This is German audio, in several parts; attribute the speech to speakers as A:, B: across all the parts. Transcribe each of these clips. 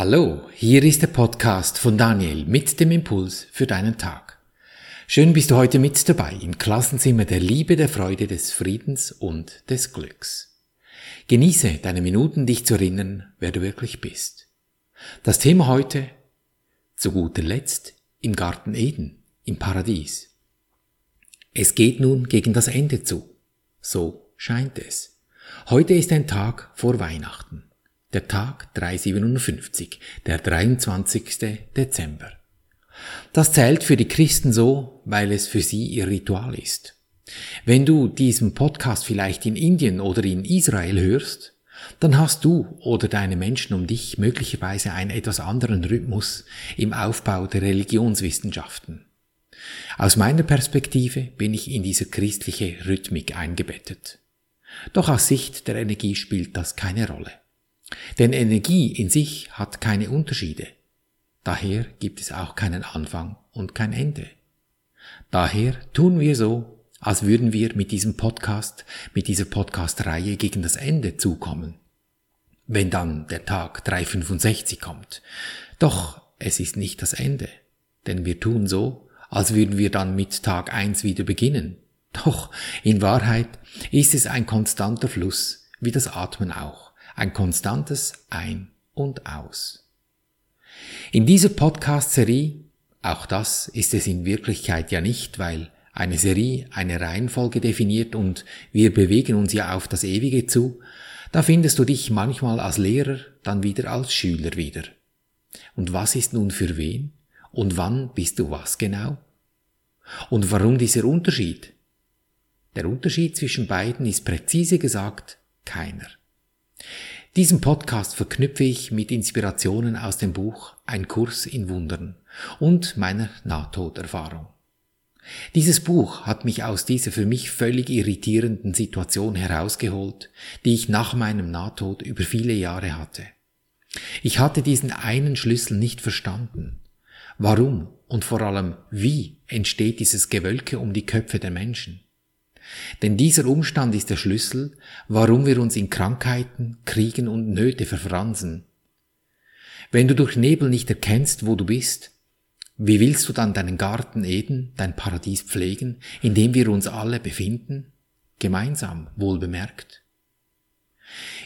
A: Hallo, hier ist der Podcast von Daniel mit dem Impuls für deinen Tag. Schön bist du heute mit dabei im Klassenzimmer der Liebe, der Freude, des Friedens und des Glücks. Genieße deine Minuten, dich zu erinnern, wer du wirklich bist. Das Thema heute, zu guter Letzt, im Garten Eden, im Paradies. Es geht nun gegen das Ende zu. So scheint es. Heute ist ein Tag vor Weihnachten. Der Tag 357, der 23. Dezember. Das zählt für die Christen so, weil es für sie ihr Ritual ist. Wenn du diesen Podcast vielleicht in Indien oder in Israel hörst, dann hast du oder deine Menschen um dich möglicherweise einen etwas anderen Rhythmus im Aufbau der Religionswissenschaften. Aus meiner Perspektive bin ich in diese christliche Rhythmik eingebettet. Doch aus Sicht der Energie spielt das keine Rolle. Denn Energie in sich hat keine Unterschiede. Daher gibt es auch keinen Anfang und kein Ende. Daher tun wir so, als würden wir mit diesem Podcast, mit dieser Podcast-Reihe gegen das Ende zukommen. Wenn dann der Tag 365 kommt. Doch es ist nicht das Ende. Denn wir tun so, als würden wir dann mit Tag 1 wieder beginnen. Doch in Wahrheit ist es ein konstanter Fluss, wie das Atmen auch ein konstantes Ein und Aus. In dieser Podcast-Serie, auch das ist es in Wirklichkeit ja nicht, weil eine Serie eine Reihenfolge definiert und wir bewegen uns ja auf das Ewige zu, da findest du dich manchmal als Lehrer, dann wieder als Schüler wieder. Und was ist nun für wen? Und wann bist du was genau? Und warum dieser Unterschied? Der Unterschied zwischen beiden ist präzise gesagt keiner. Diesen Podcast verknüpfe ich mit Inspirationen aus dem Buch Ein Kurs in Wundern und meiner Nahtoderfahrung. Dieses Buch hat mich aus dieser für mich völlig irritierenden Situation herausgeholt, die ich nach meinem Nahtod über viele Jahre hatte. Ich hatte diesen einen Schlüssel nicht verstanden. Warum und vor allem wie entsteht dieses Gewölke um die Köpfe der Menschen? Denn dieser Umstand ist der Schlüssel, warum wir uns in Krankheiten, Kriegen und Nöte verfransen. Wenn du durch Nebel nicht erkennst, wo du bist, wie willst du dann deinen Garten Eden, dein Paradies pflegen, in dem wir uns alle befinden? Gemeinsam, wohl bemerkt.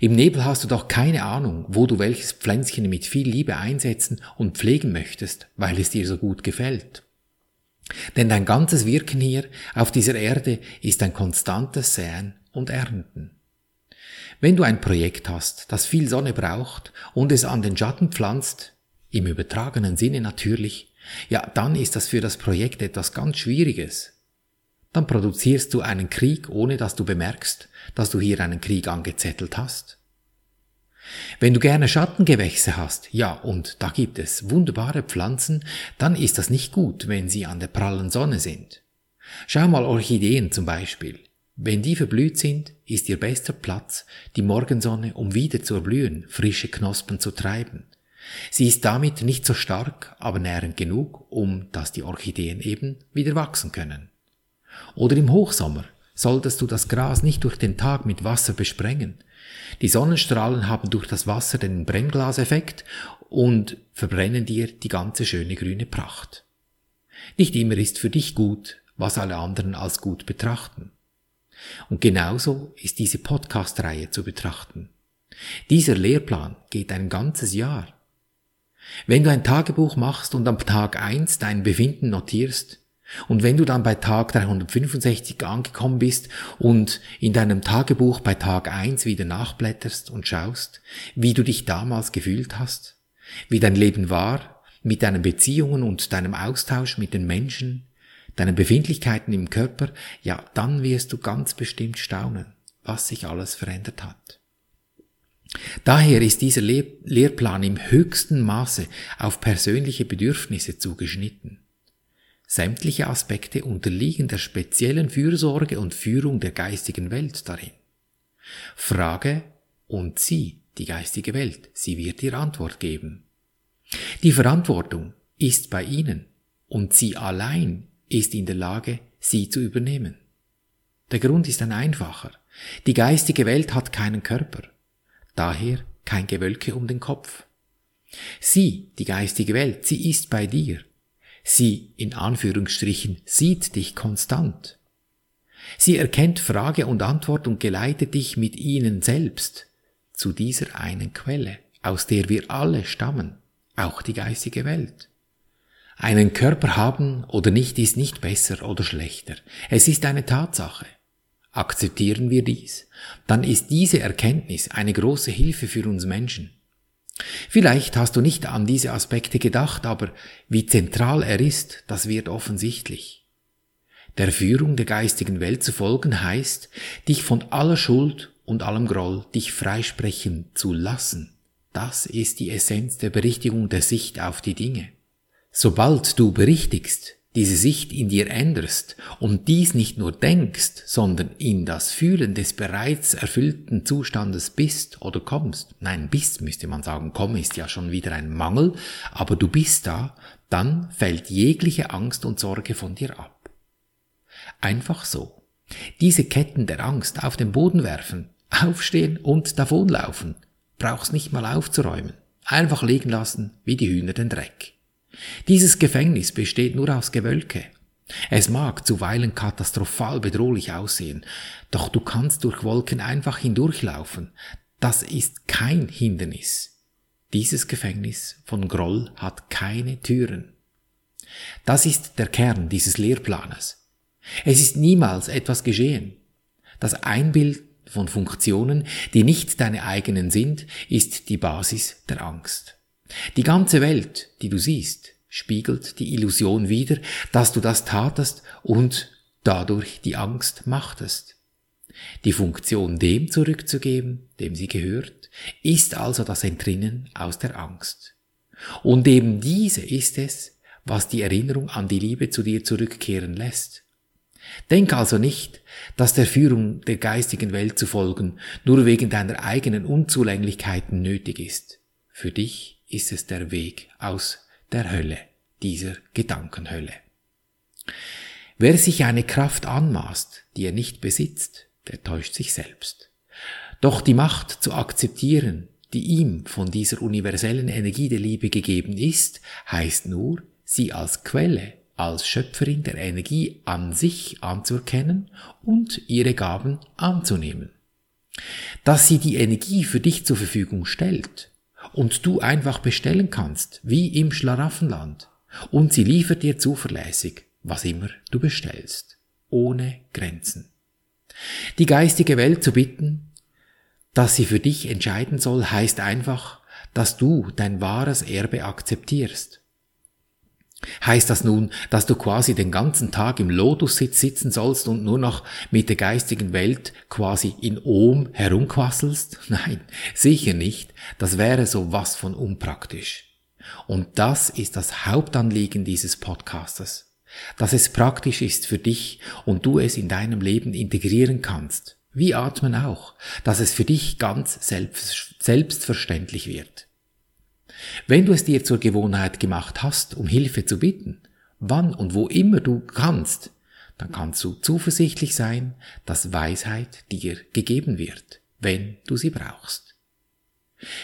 A: Im Nebel hast du doch keine Ahnung, wo du welches Pflänzchen mit viel Liebe einsetzen und pflegen möchtest, weil es dir so gut gefällt. Denn dein ganzes Wirken hier auf dieser Erde ist ein konstantes Säen und Ernten. Wenn du ein Projekt hast, das viel Sonne braucht und es an den Schatten pflanzt, im übertragenen Sinne natürlich, ja, dann ist das für das Projekt etwas ganz Schwieriges. Dann produzierst du einen Krieg, ohne dass du bemerkst, dass du hier einen Krieg angezettelt hast. Wenn du gerne Schattengewächse hast, ja, und da gibt es wunderbare Pflanzen, dann ist das nicht gut, wenn sie an der prallen Sonne sind. Schau mal Orchideen zum Beispiel. Wenn die verblüht sind, ist ihr bester Platz die Morgensonne, um wieder zu erblühen, frische Knospen zu treiben. Sie ist damit nicht so stark, aber nährend genug, um dass die Orchideen eben wieder wachsen können. Oder im Hochsommer solltest du das Gras nicht durch den Tag mit Wasser besprengen, die Sonnenstrahlen haben durch das Wasser den Brennglaseffekt und verbrennen dir die ganze schöne grüne Pracht. Nicht immer ist für dich gut, was alle anderen als gut betrachten. Und genauso ist diese Podcast-Reihe zu betrachten. Dieser Lehrplan geht ein ganzes Jahr. Wenn du ein Tagebuch machst und am Tag eins dein Befinden notierst, und wenn du dann bei Tag 365 angekommen bist und in deinem Tagebuch bei Tag 1 wieder nachblätterst und schaust, wie du dich damals gefühlt hast, wie dein Leben war, mit deinen Beziehungen und deinem Austausch mit den Menschen, deinen Befindlichkeiten im Körper, ja, dann wirst du ganz bestimmt staunen, was sich alles verändert hat. Daher ist dieser Lehrplan im höchsten Maße auf persönliche Bedürfnisse zugeschnitten. Sämtliche Aspekte unterliegen der speziellen Fürsorge und Führung der geistigen Welt darin. Frage und sie, die geistige Welt, sie wird dir Antwort geben. Die Verantwortung ist bei ihnen und sie allein ist in der Lage, sie zu übernehmen. Der Grund ist ein einfacher. Die geistige Welt hat keinen Körper, daher kein Gewölke um den Kopf. Sie, die geistige Welt, sie ist bei dir. Sie, in Anführungsstrichen, sieht dich konstant. Sie erkennt Frage und Antwort und geleitet dich mit ihnen selbst zu dieser einen Quelle, aus der wir alle stammen, auch die geistige Welt. Einen Körper haben oder nicht ist nicht besser oder schlechter. Es ist eine Tatsache. Akzeptieren wir dies, dann ist diese Erkenntnis eine große Hilfe für uns Menschen. Vielleicht hast du nicht an diese Aspekte gedacht, aber wie zentral er ist, das wird offensichtlich. Der Führung der geistigen Welt zu folgen heißt, dich von aller Schuld und allem Groll dich freisprechen zu lassen. Das ist die Essenz der Berichtigung der Sicht auf die Dinge. Sobald du berichtigst, diese Sicht in dir änderst und dies nicht nur denkst, sondern in das Fühlen des bereits erfüllten Zustandes bist oder kommst, nein, bist müsste man sagen, komm ist ja schon wieder ein Mangel, aber du bist da, dann fällt jegliche Angst und Sorge von dir ab. Einfach so. Diese Ketten der Angst auf den Boden werfen, aufstehen und davonlaufen, brauchst nicht mal aufzuräumen, einfach liegen lassen wie die Hühner den Dreck. Dieses Gefängnis besteht nur aus Gewölke. Es mag zuweilen katastrophal bedrohlich aussehen, doch du kannst durch Wolken einfach hindurchlaufen. Das ist kein Hindernis. Dieses Gefängnis von Groll hat keine Türen. Das ist der Kern dieses Lehrplanes. Es ist niemals etwas geschehen. Das Einbild von Funktionen, die nicht deine eigenen sind, ist die Basis der Angst. Die ganze Welt, die du siehst, spiegelt die Illusion wider, dass du das tatest und dadurch die Angst machtest. Die Funktion dem zurückzugeben, dem sie gehört, ist also das Entrinnen aus der Angst. Und eben diese ist es, was die Erinnerung an die Liebe zu dir zurückkehren lässt. Denk also nicht, dass der Führung der geistigen Welt zu folgen nur wegen deiner eigenen Unzulänglichkeiten nötig ist. Für dich ist es der Weg aus der Hölle, dieser Gedankenhölle. Wer sich eine Kraft anmaßt, die er nicht besitzt, der täuscht sich selbst. Doch die Macht zu akzeptieren, die ihm von dieser universellen Energie der Liebe gegeben ist, heißt nur, sie als Quelle, als Schöpferin der Energie an sich anzuerkennen und ihre Gaben anzunehmen. Dass sie die Energie für dich zur Verfügung stellt, und du einfach bestellen kannst, wie im Schlaraffenland. Und sie liefert dir zuverlässig, was immer du bestellst, ohne Grenzen. Die geistige Welt zu bitten, dass sie für dich entscheiden soll, heißt einfach, dass du dein wahres Erbe akzeptierst Heißt das nun, dass du quasi den ganzen Tag im Lotussitz sitzen sollst und nur noch mit der geistigen Welt quasi in Ohm herumquasselst? Nein, sicher nicht. Das wäre so was von unpraktisch. Und das ist das Hauptanliegen dieses Podcastes. Dass es praktisch ist für dich und du es in deinem Leben integrieren kannst. Wie Atmen auch. Dass es für dich ganz selbst, selbstverständlich wird. Wenn du es dir zur Gewohnheit gemacht hast, um Hilfe zu bitten, wann und wo immer du kannst, dann kannst du zuversichtlich sein, dass Weisheit dir gegeben wird, wenn du sie brauchst.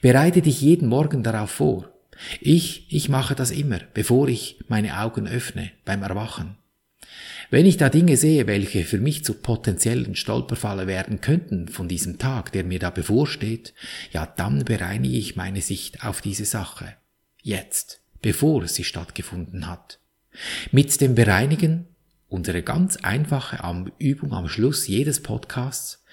A: Bereite dich jeden Morgen darauf vor. Ich, ich mache das immer, bevor ich meine Augen öffne beim Erwachen. Wenn ich da Dinge sehe, welche für mich zu potenziellen Stolperfalle werden könnten von diesem Tag, der mir da bevorsteht, ja, dann bereinige ich meine Sicht auf diese Sache. Jetzt, bevor sie stattgefunden hat. Mit dem Bereinigen, unsere ganz einfache Übung am Schluss jedes Podcasts,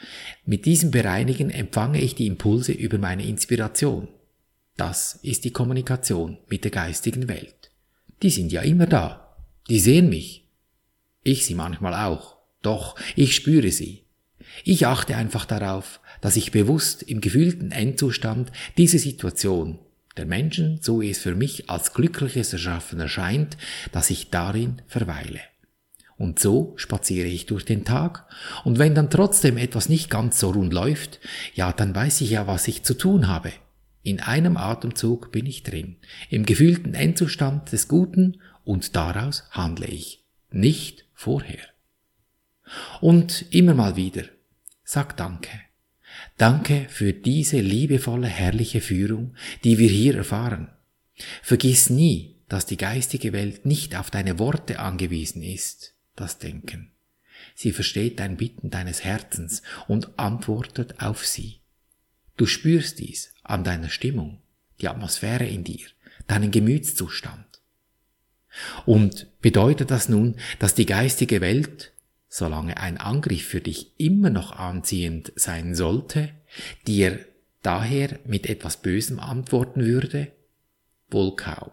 A: mit diesem Bereinigen empfange ich die Impulse über meine Inspiration. Das ist die Kommunikation mit der geistigen Welt. Die sind ja immer da. Die sehen mich, ich sie manchmal auch. Doch ich spüre sie. Ich achte einfach darauf, dass ich bewusst im gefühlten Endzustand diese Situation der Menschen, so wie es für mich als glückliches Erschaffen erscheint, dass ich darin verweile. Und so spaziere ich durch den Tag, und wenn dann trotzdem etwas nicht ganz so rund läuft, ja, dann weiß ich ja, was ich zu tun habe. In einem Atemzug bin ich drin, im gefühlten Endzustand des Guten, und daraus handle ich, nicht vorher. Und immer mal wieder, sag Danke. Danke für diese liebevolle, herrliche Führung, die wir hier erfahren. Vergiss nie, dass die geistige Welt nicht auf deine Worte angewiesen ist, das Denken. Sie versteht dein Bitten deines Herzens und antwortet auf sie. Du spürst dies an deiner Stimmung, die Atmosphäre in dir, deinen Gemütszustand. Und bedeutet das nun, dass die geistige Welt, solange ein Angriff für dich immer noch anziehend sein sollte, dir daher mit etwas Bösem antworten würde? Wohl kaum.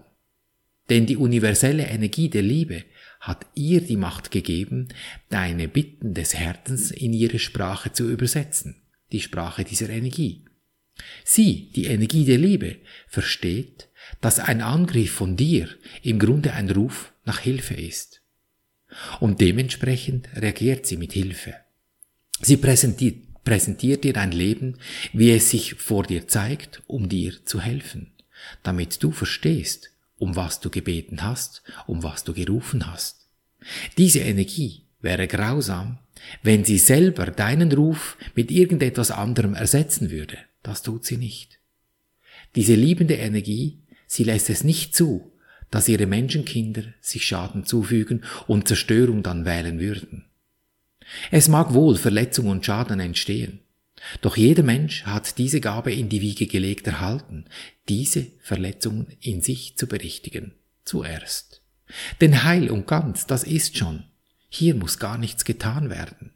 A: Denn die universelle Energie der Liebe hat ihr die Macht gegeben, deine Bitten des Herzens in ihre Sprache zu übersetzen, die Sprache dieser Energie. Sie, die Energie der Liebe, versteht, dass ein Angriff von dir im Grunde ein Ruf nach Hilfe ist. Und dementsprechend reagiert sie mit Hilfe. Sie präsentiert, präsentiert dir ein Leben, wie es sich vor dir zeigt, um dir zu helfen, damit du verstehst, um was du gebeten hast, um was du gerufen hast. Diese Energie wäre grausam, wenn sie selber deinen Ruf mit irgendetwas anderem ersetzen würde. Das tut sie nicht. Diese liebende Energie, sie lässt es nicht zu, dass ihre Menschenkinder sich Schaden zufügen und Zerstörung dann wählen würden. Es mag wohl Verletzung und Schaden entstehen, doch jeder Mensch hat diese Gabe in die Wiege gelegt erhalten, diese Verletzungen in sich zu berichtigen, zuerst. Denn heil und ganz, das ist schon. Hier muss gar nichts getan werden.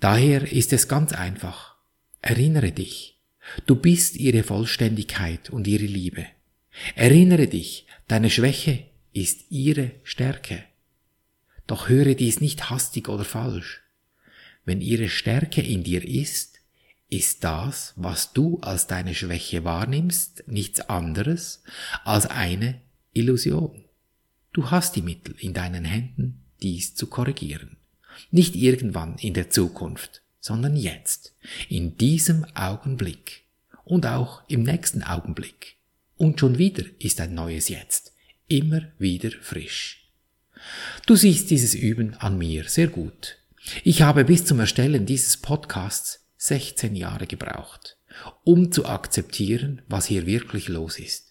A: Daher ist es ganz einfach. Erinnere dich, du bist ihre Vollständigkeit und ihre Liebe. Erinnere dich, deine Schwäche ist ihre Stärke. Doch höre dies nicht hastig oder falsch. Wenn ihre Stärke in dir ist, ist das, was du als deine Schwäche wahrnimmst, nichts anderes als eine Illusion. Du hast die Mittel in deinen Händen, dies zu korrigieren. Nicht irgendwann in der Zukunft, sondern jetzt, in diesem Augenblick und auch im nächsten Augenblick. Und schon wieder ist ein neues Jetzt, immer wieder frisch. Du siehst dieses Üben an mir sehr gut. Ich habe bis zum Erstellen dieses Podcasts 16 Jahre gebraucht, um zu akzeptieren, was hier wirklich los ist.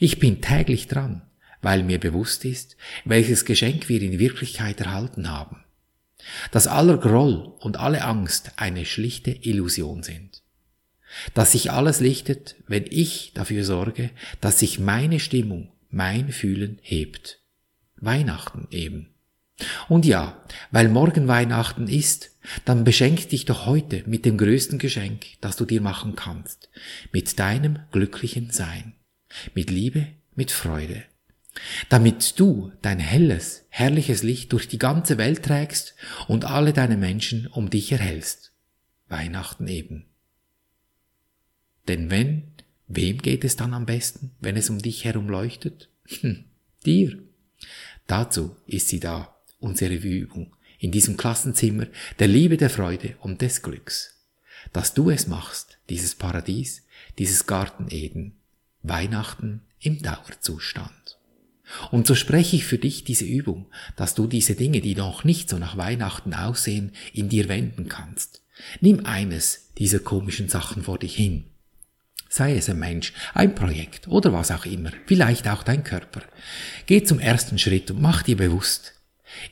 A: Ich bin täglich dran, weil mir bewusst ist, welches Geschenk wir in Wirklichkeit erhalten haben. Dass aller Groll und alle Angst eine schlichte Illusion sind. Dass sich alles lichtet, wenn ich dafür sorge, dass sich meine Stimmung, mein Fühlen hebt. Weihnachten eben. Und ja, weil morgen Weihnachten ist, dann beschenk dich doch heute mit dem größten Geschenk, das du dir machen kannst, mit deinem glücklichen Sein, mit Liebe, mit Freude, damit du dein helles, herrliches Licht durch die ganze Welt trägst und alle deine Menschen um dich erhältst. Weihnachten eben. Denn wenn, wem geht es dann am besten, wenn es um dich herum leuchtet? Hm, dir. Dazu ist sie da unsere Übung in diesem Klassenzimmer der Liebe, der Freude und des Glücks. Dass du es machst, dieses Paradies, dieses Garten Eden, Weihnachten im Dauerzustand. Und so spreche ich für dich diese Übung, dass du diese Dinge, die noch nicht so nach Weihnachten aussehen, in dir wenden kannst. Nimm eines dieser komischen Sachen vor dich hin. Sei es ein Mensch, ein Projekt oder was auch immer, vielleicht auch dein Körper. Geh zum ersten Schritt und mach dir bewusst,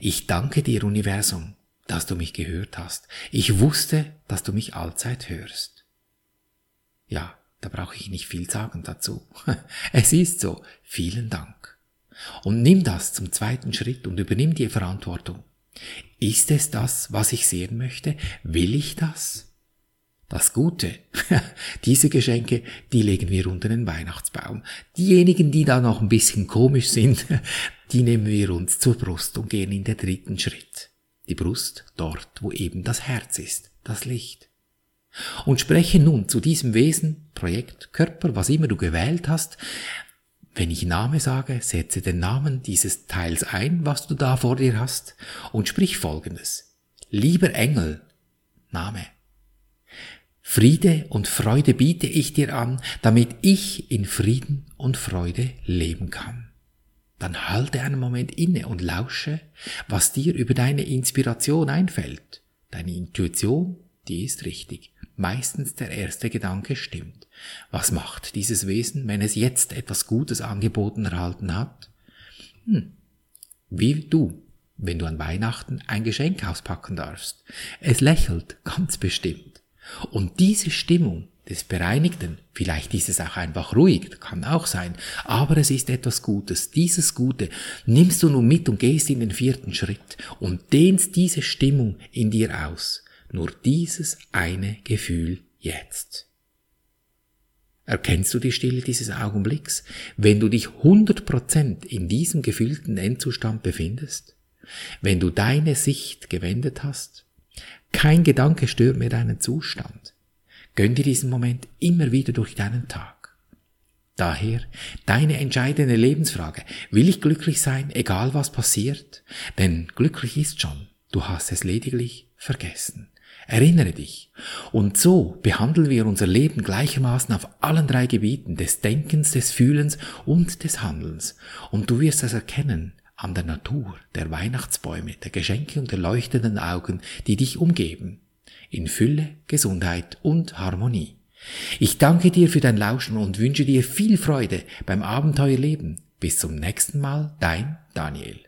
A: ich danke dir, Universum, dass du mich gehört hast. Ich wusste, dass du mich allzeit hörst. Ja, da brauche ich nicht viel sagen dazu. Es ist so. Vielen Dank. Und nimm das zum zweiten Schritt und übernimm die Verantwortung. Ist es das, was ich sehen möchte? Will ich das? Das Gute, diese Geschenke, die legen wir unter den Weihnachtsbaum. Diejenigen, die da noch ein bisschen komisch sind, die nehmen wir uns zur Brust und gehen in den dritten Schritt. Die Brust dort, wo eben das Herz ist, das Licht. Und spreche nun zu diesem Wesen, Projekt, Körper, was immer du gewählt hast. Wenn ich Name sage, setze den Namen dieses Teils ein, was du da vor dir hast, und sprich folgendes. Lieber Engel, Name. Friede und Freude biete ich dir an, damit ich in Frieden und Freude leben kann dann halte einen Moment inne und lausche, was dir über deine Inspiration einfällt. Deine Intuition, die ist richtig. meistens der erste Gedanke stimmt. Was macht dieses Wesen, wenn es jetzt etwas Gutes angeboten erhalten hat? Hm. Wie du, wenn du an Weihnachten ein Geschenk auspacken darfst. Es lächelt ganz bestimmt. Und diese Stimmung des Bereinigten, vielleicht ist es auch einfach ruhig, kann auch sein, aber es ist etwas Gutes. Dieses Gute nimmst du nun mit und gehst in den vierten Schritt und dehnst diese Stimmung in dir aus. Nur dieses eine Gefühl jetzt. Erkennst du die Stille dieses Augenblicks, wenn du dich 100% in diesem gefühlten Endzustand befindest? Wenn du deine Sicht gewendet hast? Kein Gedanke stört mehr deinen Zustand. Gönn dir diesen Moment immer wieder durch deinen Tag. Daher deine entscheidende Lebensfrage. Will ich glücklich sein, egal was passiert? Denn glücklich ist schon. Du hast es lediglich vergessen. Erinnere dich. Und so behandeln wir unser Leben gleichermaßen auf allen drei Gebieten des Denkens, des Fühlens und des Handelns. Und du wirst es erkennen an der Natur, der Weihnachtsbäume, der Geschenke und der leuchtenden Augen, die dich umgeben. In Fülle, Gesundheit und Harmonie. Ich danke dir für dein Lauschen und wünsche dir viel Freude beim Abenteuerleben. Bis zum nächsten Mal, dein Daniel.